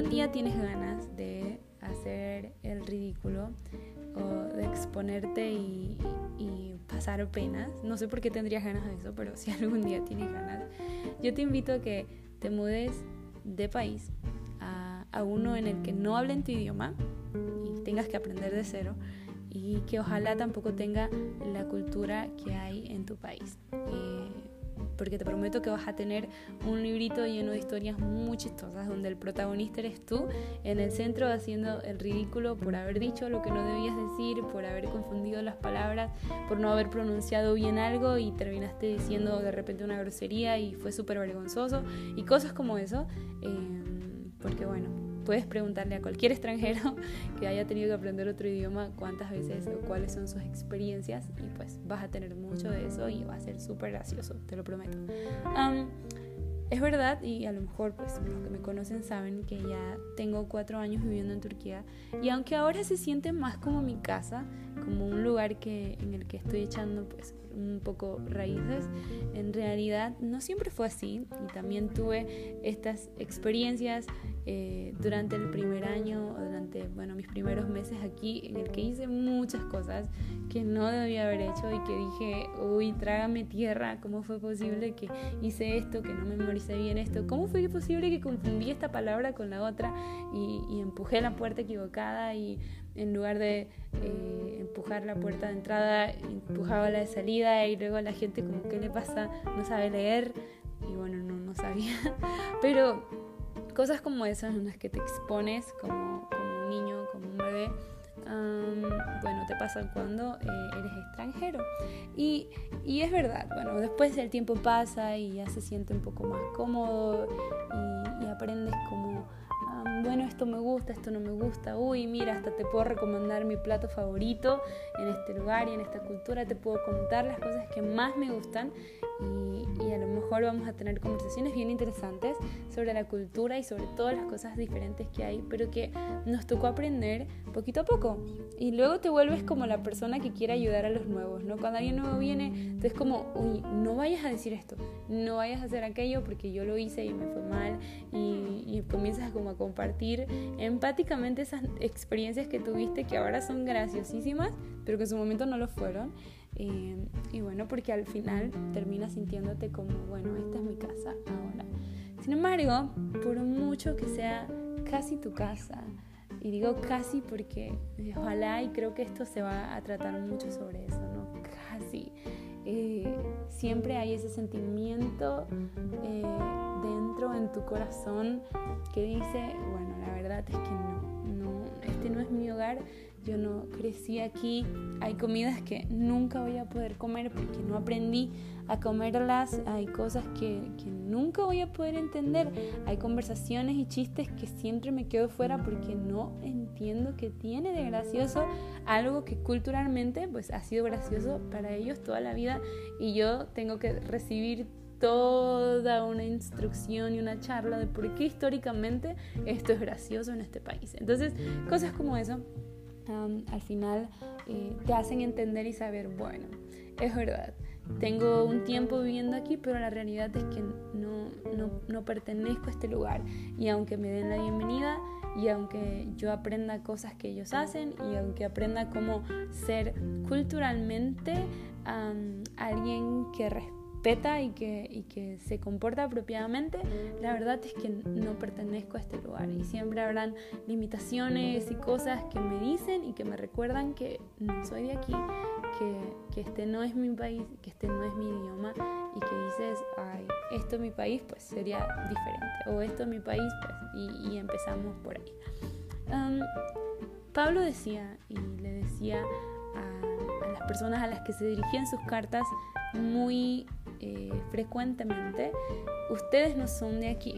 algún día tienes ganas de hacer el ridículo o de exponerte y, pasar penas, no sé por qué tendrías ganas de eso, pero si algún día tienes ganas, yo te invito a que te mudes de país a, a uno en el que no hablen tu idioma y tengas que aprender de cero y que ojalá tampoco tenga la cultura que hay en tu país. Eh, porque te prometo que vas a tener un librito lleno de historias muy chistosas donde el protagonista eres tú en el centro haciendo el ridículo por haber dicho lo que no debías decir, por haber confundido las palabras, por no haber pronunciado bien algo y terminaste diciendo de repente una grosería y fue súper vergonzoso y cosas como eso. Eh, porque bueno, puedes preguntarle a cualquier extranjero que haya tenido que aprender otro idioma cuántas veces o cuáles son sus experiencias y pues vas a tener mucho de eso y va a ser súper gracioso, te lo prometo. es verdad y a lo mejor pues los que me conocen saben que ya tengo cuatro años viviendo en Turquía y aunque ahora se siente más como mi casa, como un lugar que, en el que estoy echando pues un poco raíces, en realidad no siempre fue así y también tuve estas experiencias eh, durante el primer año o durante bueno, mis primeros meses aquí en el que hice muchas cosas que no debía haber hecho y que dije, uy, trágame tierra, ¿cómo fue posible que hice esto, que no memoricé bien esto? ¿Cómo fue posible que confundí esta palabra con la otra y, y empujé la puerta equivocada y en lugar de eh, empujar la puerta de entrada, empujaba la de salida y luego la gente como, ¿qué le pasa? No sabe leer y bueno, no, no sabía. Pero cosas como esas en las que te expones como, como un niño, como un bebé, bueno, te pasan cuando eh, eres extranjero. Y, y, es verdad, bueno, después el tiempo pasa y ya se siente un poco más cómodo y, aprendes como bueno, esto me gusta, esto no me gusta, uy, mira, hasta te puedo recomendar mi plato favorito en este lugar y en esta cultura, te puedo contar las cosas que más me gustan y, mejor vamos a tener conversaciones bien interesantes sobre la cultura y sobre todas las cosas diferentes que hay, pero que nos tocó aprender poquito a poco. Y luego te vuelves como la persona que quiere ayudar a los nuevos, ¿no? Cuando alguien nuevo viene, entonces como, uy, no vayas a decir esto, no vayas a hacer aquello porque yo lo hice y me fue mal y, y comienzas como a compartir empáticamente esas experiencias que tuviste que ahora son graciosísimas, pero que en su momento no lo fueron. Eh, y bueno, porque al final terminas sintiéndote como, bueno, esta es mi casa ahora. Sin embargo, por mucho que sea casi tu casa, y digo casi porque ojalá y creo que esto se va a tratar mucho sobre eso, ¿no? Casi. Eh, siempre hay ese sentimiento eh, dentro en tu corazón que dice, bueno, la verdad es que no, no, este no es mi hogar, yo no crecí aquí, hay comidas que nunca voy a poder comer porque no aprendí a comerlas, hay cosas que, nunca voy a poder entender, hay conversaciones y chistes que siempre me quedo fuera porque no entiendo qué tiene de gracioso. Algo que culturalmente pues ha sido gracioso para ellos toda la vida y yo tengo que recibir toda una instrucción y una charla de por qué históricamente esto es gracioso en este país. Entonces, cosas como eso al final eh, te hacen entender y saber, bueno, es verdad, tengo un tiempo viviendo aquí, pero la realidad es que no, no, no, pertenezco a este lugar. Y aunque me den la bienvenida, y aunque yo aprenda cosas que ellos hacen, y aunque aprenda cómo ser culturalmente alguien que respeta, respeta y que, se comporta apropiadamente, la verdad es que no pertenezco a este lugar y siempre habrán limitaciones y cosas que me dicen y que me recuerdan que no soy de aquí, que, este no es mi país, que este no es mi idioma y que dices, ay, esto es mi país, pues sería diferente, o esto es mi país, pues, y, empezamos por ahí. Pablo decía y le decía a las personas a las que se dirigían sus cartas muy eh, frecuentemente, ustedes no son de aquí.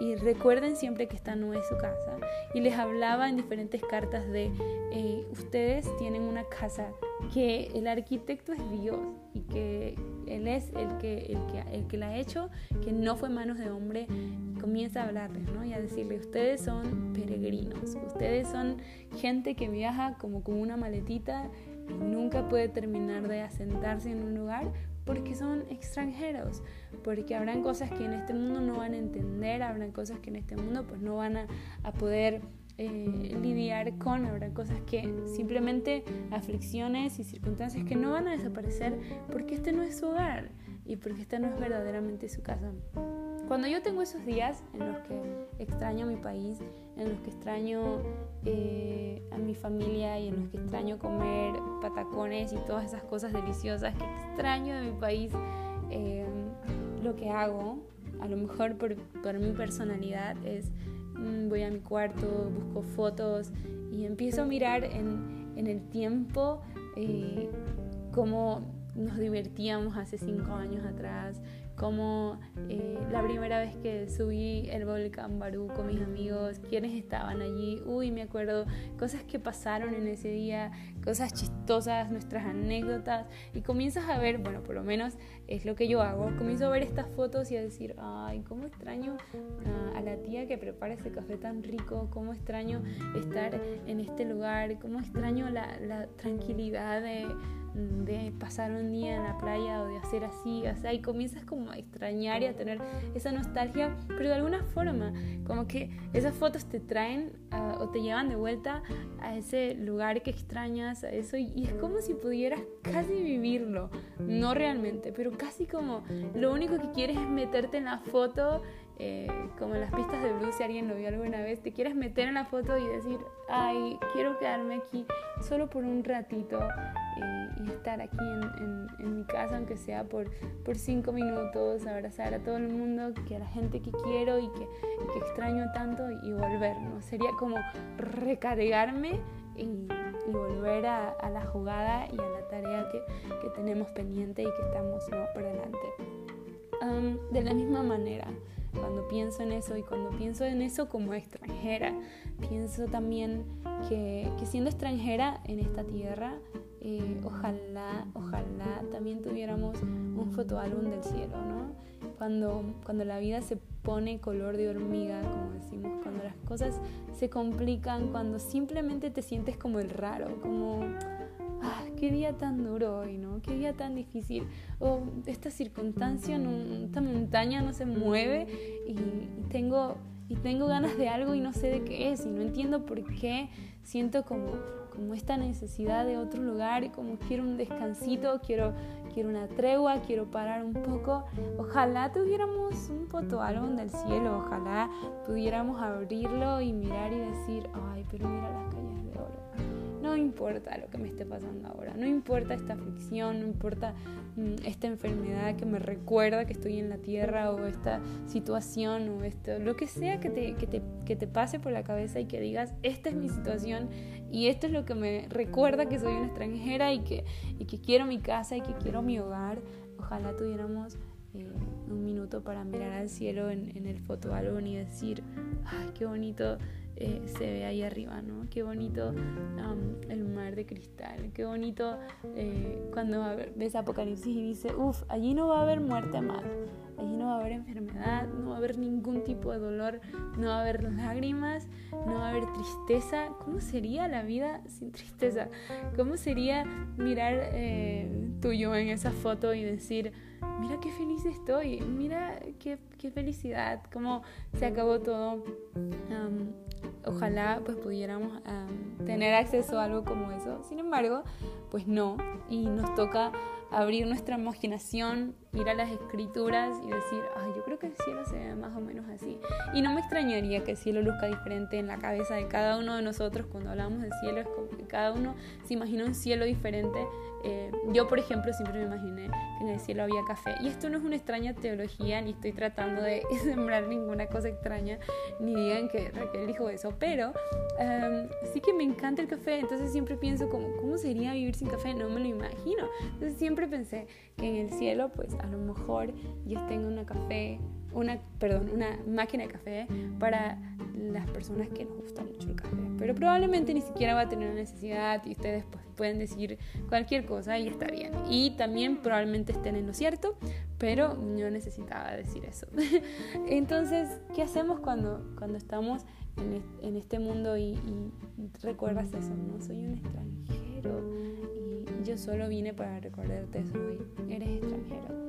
Y recuerden siempre que esta no es su casa. Y les hablaba en diferentes cartas de, eh, ustedes tienen una casa que el arquitecto es Dios y que Él es el que, el que, el que la ha hecho, que no fue manos de hombre. Comienza a hablarles ¿no? y a decirles, ustedes son peregrinos, ustedes son gente que viaja como con una maletita nunca puede terminar de asentarse en un lugar porque son extranjeros, porque habrán cosas que en este mundo no van a entender, habrán cosas que en este mundo pues no van a, a poder eh, lidiar con, habrá cosas que simplemente aflicciones y circunstancias que no van a desaparecer porque este no es su hogar y porque esta no es verdaderamente su casa. Cuando yo tengo esos días en los que extraño mi país, en los que extraño eh, a mi familia y en los que extraño comer patacones y todas esas cosas deliciosas que extraño de mi país, eh, lo que hago, a lo mejor por, por mi personalidad, es Mm, voy a mi cuarto, busco fotos y empiezo a mirar en, en el tiempo eh, cómo nos divertíamos hace cinco años atrás, como eh, la primera vez que subí el volcán Barú con mis amigos, quienes estaban allí, uy, me acuerdo, cosas que pasaron en ese día, cosas chistosas, nuestras anécdotas, y comienzas a ver, bueno, por lo menos es lo que yo hago, comienzo a ver estas fotos y a decir, ay, cómo extraño a, la tía que prepara ese café tan rico, cómo extraño estar en este lugar, cómo extraño la, la tranquilidad de de pasar un día en la playa o de hacer así, o sea, y comienzas como a extrañar y a tener esa nostalgia, pero de alguna forma, como que esas fotos te traen ah, o te llevan de vuelta a ese lugar que extrañas, a eso, y, es como si pudieras casi vivirlo, no realmente, pero casi como lo único que quieres es meterte en la foto eh, como en las pistas de blues, si alguien lo vio alguna vez, te quieres meter en la foto y decir, ay, quiero quedarme aquí solo por un ratito y, estar aquí en, en, mi casa, aunque sea por, por cinco minutos, abrazar a todo el mundo, que a la gente que quiero y que, que extraño tanto y volver, ¿no? Sería como recargarme y, y volver a, a, la jugada y a la tarea que, que tenemos pendiente y que estamos ¿no? por delante. de la misma manera, cuando pienso en eso y cuando pienso en eso como extranjera, pienso también que, que siendo extranjera en esta tierra, eh, ojalá, ojalá también tuviéramos un fotoálbum del cielo, ¿no? Cuando, cuando la vida se pone color de hormiga, como decimos, cuando las cosas se complican, cuando simplemente te sientes como el raro, como, ah, qué día tan duro hoy, ¿no? Qué día tan difícil. O esta circunstancia, no, esta montaña no se mueve y, y tengo y tengo ganas de algo y no sé de qué es y no entiendo por qué siento como como esta necesidad de otro lugar, como quiero un descansito, quiero, quiero una tregua, quiero parar un poco. Ojalá tuviéramos un fotoálbum del cielo, ojalá pudiéramos abrirlo y mirar y decir, ay, pero mira las calles de oro. No importa lo que me esté pasando ahora, no importa esta aflicción, no importa mm, esta enfermedad que me recuerda que estoy en la tierra o esta situación o esto, lo que sea que te, que te, que te pase por la cabeza y que digas, esta es mi situación y esto es lo que me recuerda que soy una extranjera y que, y que quiero mi casa y que quiero mi hogar. Ojalá tuviéramos eh, un para mirar al cielo en, en el fotoálbum y decir, ay, qué bonito eh, se ve ahí arriba, ¿no? Qué bonito el mar de cristal, qué bonito eh, cuando ves Apocalipsis y dice, uff, allí no va a haber muerte más, allí no va a haber enfermedad, no va a haber ningún tipo de dolor, no va a haber lágrimas, no va a haber tristeza. ¿Cómo sería la vida sin tristeza? ¿Cómo sería mirar eh, tuyo en esa foto y decir, mira qué feliz estoy, mira qué, qué felicidad, cómo se acabó todo? ojalá pues pudiéramos tener acceso a algo como eso. Sin embargo, pues no, y nos toca abrir nuestra imaginación, ir a las escrituras y decir, ay, yo creo que el cielo se ve más o menos así. Y no me extrañaría que el cielo luzca diferente en la cabeza de cada uno de nosotros cuando hablamos del cielo, es como que cada uno se imagina un cielo diferente. Eh, yo, por ejemplo, siempre me imaginé que en el cielo había café. Y esto no es una extraña teología, ni estoy tratando de sembrar ninguna cosa extraña, ni digan que Raquel dijo eso, pero em, sí que me encanta el café, entonces siempre pienso como, ¿cómo sería vivir sin café? No me lo imagino. Entonces siempre pensé que en el cielo, pues a lo mejor yo tengo una café, una, perdón, una máquina de café para las personas que nos gusta mucho el café. Pero probablemente ni siquiera va a tener necesidad y ustedes pues, pueden decir cualquier cosa y está bien. Y también probablemente estén en lo cierto, pero yo necesitaba decir eso. Entonces, ¿qué hacemos cuando, cuando estamos en, este mundo y, y recuerdas eso? ¿no? Soy un extranjero yo solo vine para recordarte eso hoy. Eres extranjero.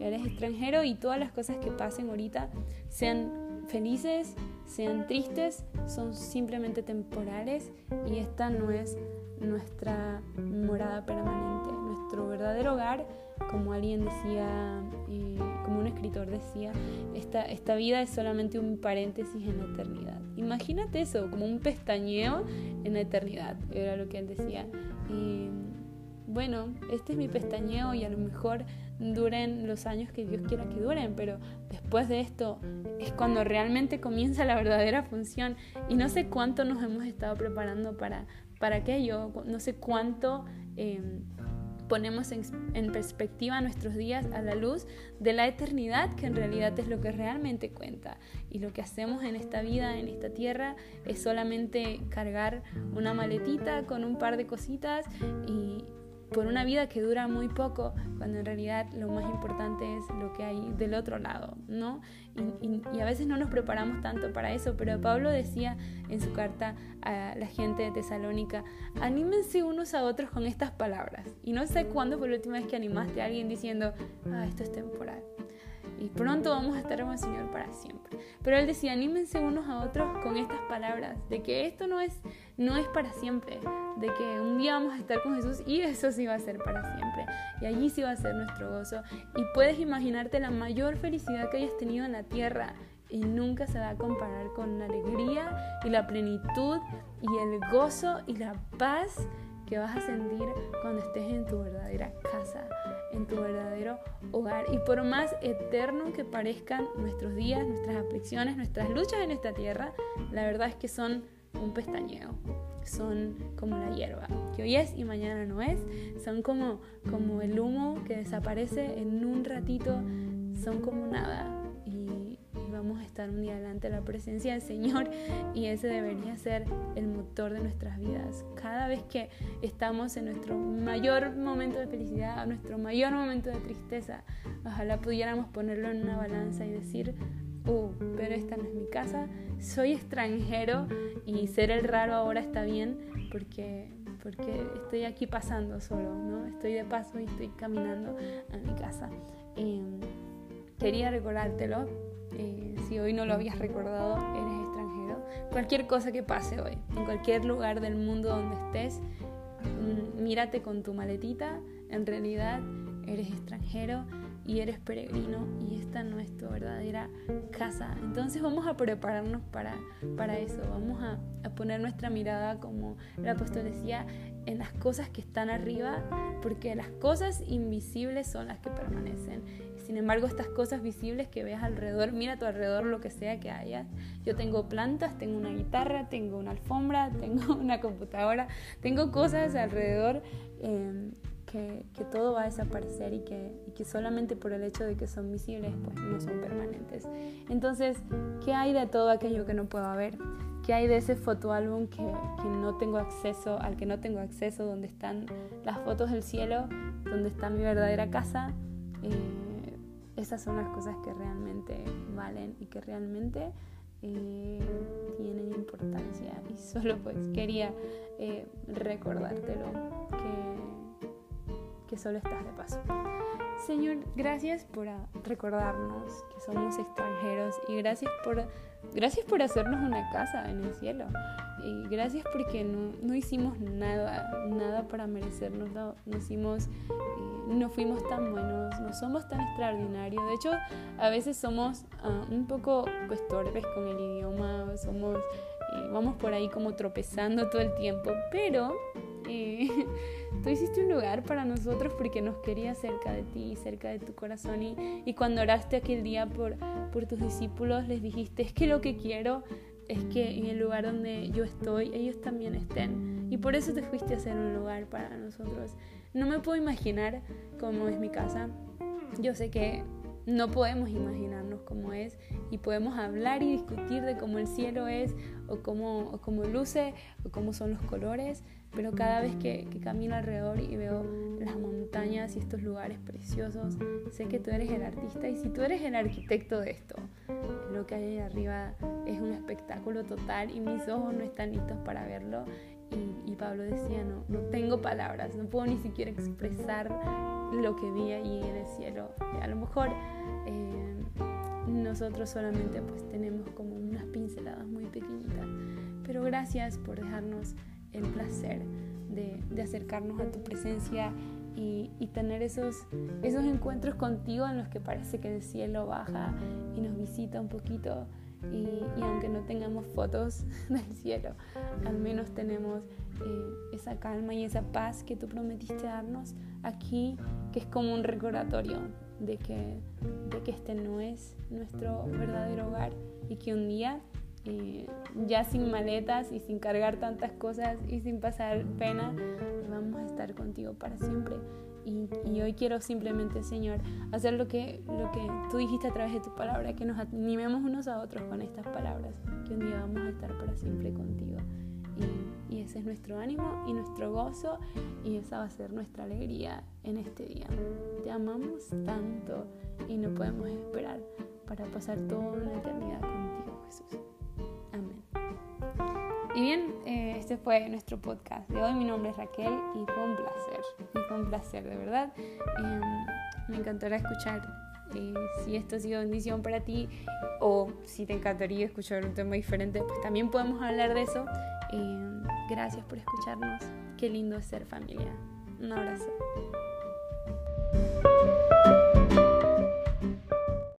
Eres extranjero y todas las cosas que pasen ahorita, sean felices, sean tristes, son simplemente temporales y esta no es nuestra morada permanente. Nuestro verdadero hogar, como alguien decía, eh, como un escritor decía, esta, esta vida es solamente un paréntesis en la eternidad. Imagínate eso, como un pestañeo en la eternidad, era lo que él decía. Y, bueno, este es mi pestañeo y a lo mejor duren los años que Dios quiera que duren, pero después de esto es cuando realmente comienza la verdadera función y no sé cuánto nos hemos estado preparando para, para aquello, no sé cuánto em, ponemos en, en, perspectiva nuestros días a la luz de la eternidad, que en realidad es lo que realmente cuenta. Y lo que hacemos en esta vida, en esta tierra, es solamente cargar una maletita con un par de cositas y, por una vida que dura muy poco, cuando en realidad lo más importante es lo que hay del otro lado, ¿no? Y, a veces no nos preparamos tanto para eso, pero Pablo decía en su carta a la gente de Tesalónica, anímense unos a otros con estas palabras. Y no sé cuándo fue la última vez que animaste a alguien diciendo, ah, esto es temporal y pronto vamos a estar con el Señor para siempre. Pero él decía, anímense unos a otros con estas palabras, de que esto no es, no es para siempre, de que un día vamos a estar con Jesús y eso sí va a ser para siempre. Y allí sí va a ser nuestro gozo. Y puedes imaginarte la mayor felicidad que hayas tenido en la tierra y nunca se va a comparar con la alegría y la plenitud y el gozo y la paz que vas a sentir cuando estés en tu verdadera casa, en tu verdadero hogar. Y por más eterno que parezcan nuestros días, nuestras aflicciones, nuestras luchas en esta tierra, la verdad es que son un pestañeo. Son como la hierba, que hoy es y mañana no es. Son como, como el humo que desaparece en un ratito. Son como nada a estar un día delante de la presencia del Señor y ese debería ser el motor de nuestras vidas. Cada vez que estamos en nuestro mayor momento de felicidad, nuestro mayor momento de tristeza, ojalá pudiéramos ponerlo en una balanza y decir, uh, pero esta no es mi casa, soy extranjero y ser el raro ahora está bien porque porque estoy aquí pasando solo, ¿no? Estoy de paso y estoy caminando a mi casa. Em, quería recordártelo eh, si hoy no lo habías recordado, eres extranjero. Cualquier cosa que pase hoy, en cualquier lugar del mundo donde estés, mm, mírate con tu maletita, en realidad eres extranjero y eres peregrino y esta no es tu verdadera casa. Entonces vamos a prepararnos para, para eso, vamos a, a poner nuestra mirada, como el apóstol decía, en las cosas que están arriba, porque las cosas invisibles son las que permanecen sin embargo, estas cosas visibles que veas alrededor, mira a tu alrededor lo que sea que haya. Yo tengo plantas, tengo una guitarra, tengo una alfombra, tengo una computadora, tengo cosas alrededor em, que, todo va a desaparecer y que, que solamente por el hecho de que son visibles, pues no son permanentes. Entonces, ¿qué hay de todo aquello que no puedo ver? ¿Qué hay de ese fotoálbum que, que, no tengo acceso, al que no tengo acceso, donde están las fotos del cielo, donde está mi verdadera casa? Eh, esas son las cosas que realmente valen y que realmente eh, tienen importancia. Y solo pues quería eh, recordártelo que, que solo estás de paso. Señor, gracias por recordarnos que somos extranjeros y gracias por, gracias por hacernos una casa en el cielo. Y gracias porque no, no hicimos nada, nada para merecernos, no, no hicimos, eh, no fuimos tan buenos, no somos tan extraordinarios. De hecho, a veces somos ah, un poco estorbes con el idioma, somos, eh, vamos por ahí como tropezando todo el tiempo, pero eh, tú hiciste un lugar para nosotros porque nos querías cerca de ti, cerca de tu corazón. Y, y cuando oraste aquel día por, por tus discípulos, les dijiste, es que lo que quiero es que en el lugar donde yo estoy, ellos también estén. Y por eso te fuiste a hacer un lugar para nosotros. No me puedo imaginar cómo es mi casa. Yo sé que no podemos imaginarnos cómo es y podemos hablar y discutir de cómo el cielo es o cómo, cómo luce o cómo son los colores, pero cada vez que, camino alrededor y veo las montañas y estos lugares preciosos, sé que tú eres el artista y si tú eres el arquitecto de esto, lo que hay ahí arriba es un espectáculo total y mis ojos no están listos para verlo. Y, Pablo decía, no, no tengo palabras, no puedo ni siquiera expresar lo que vi ahí en el cielo. A lo mejor eh, nosotros solamente pues tenemos como unas pinceladas muy pequeñitas, pero gracias por dejarnos el placer de, de acercarnos a tu presencia y, tener esos, esos encuentros contigo en los que parece que el cielo baja y nos visita un poquito. Y, aunque no tengamos fotos del cielo, al menos tenemos eh, esa calma y esa paz que tú prometiste darnos aquí, que es como un recordatorio de que, de que este no es nuestro verdadero hogar y que un día, eh, ya sin maletas y sin cargar tantas cosas y sin pasar pena, vamos a estar contigo para siempre. Y, hoy quiero simplemente, Señor, hacer lo que, lo que tú dijiste a través de tu palabra, que nos animemos unos a otros con estas palabras, que un día vamos a estar para siempre contigo. Y, y ese es nuestro ánimo y nuestro gozo y esa va a ser nuestra alegría en este día. Te amamos tanto y no podemos esperar para pasar toda la eternidad contigo, Jesús. Y bien, este fue nuestro podcast de hoy. Mi nombre es Raquel y fue un placer. Y fue un placer, de verdad. Em, me encantará escuchar eh, si esto ha sido bendición para ti o si te encantaría escuchar un tema diferente, pues también podemos hablar de eso. Em, gracias por escucharnos. Qué lindo es ser familia. Un abrazo.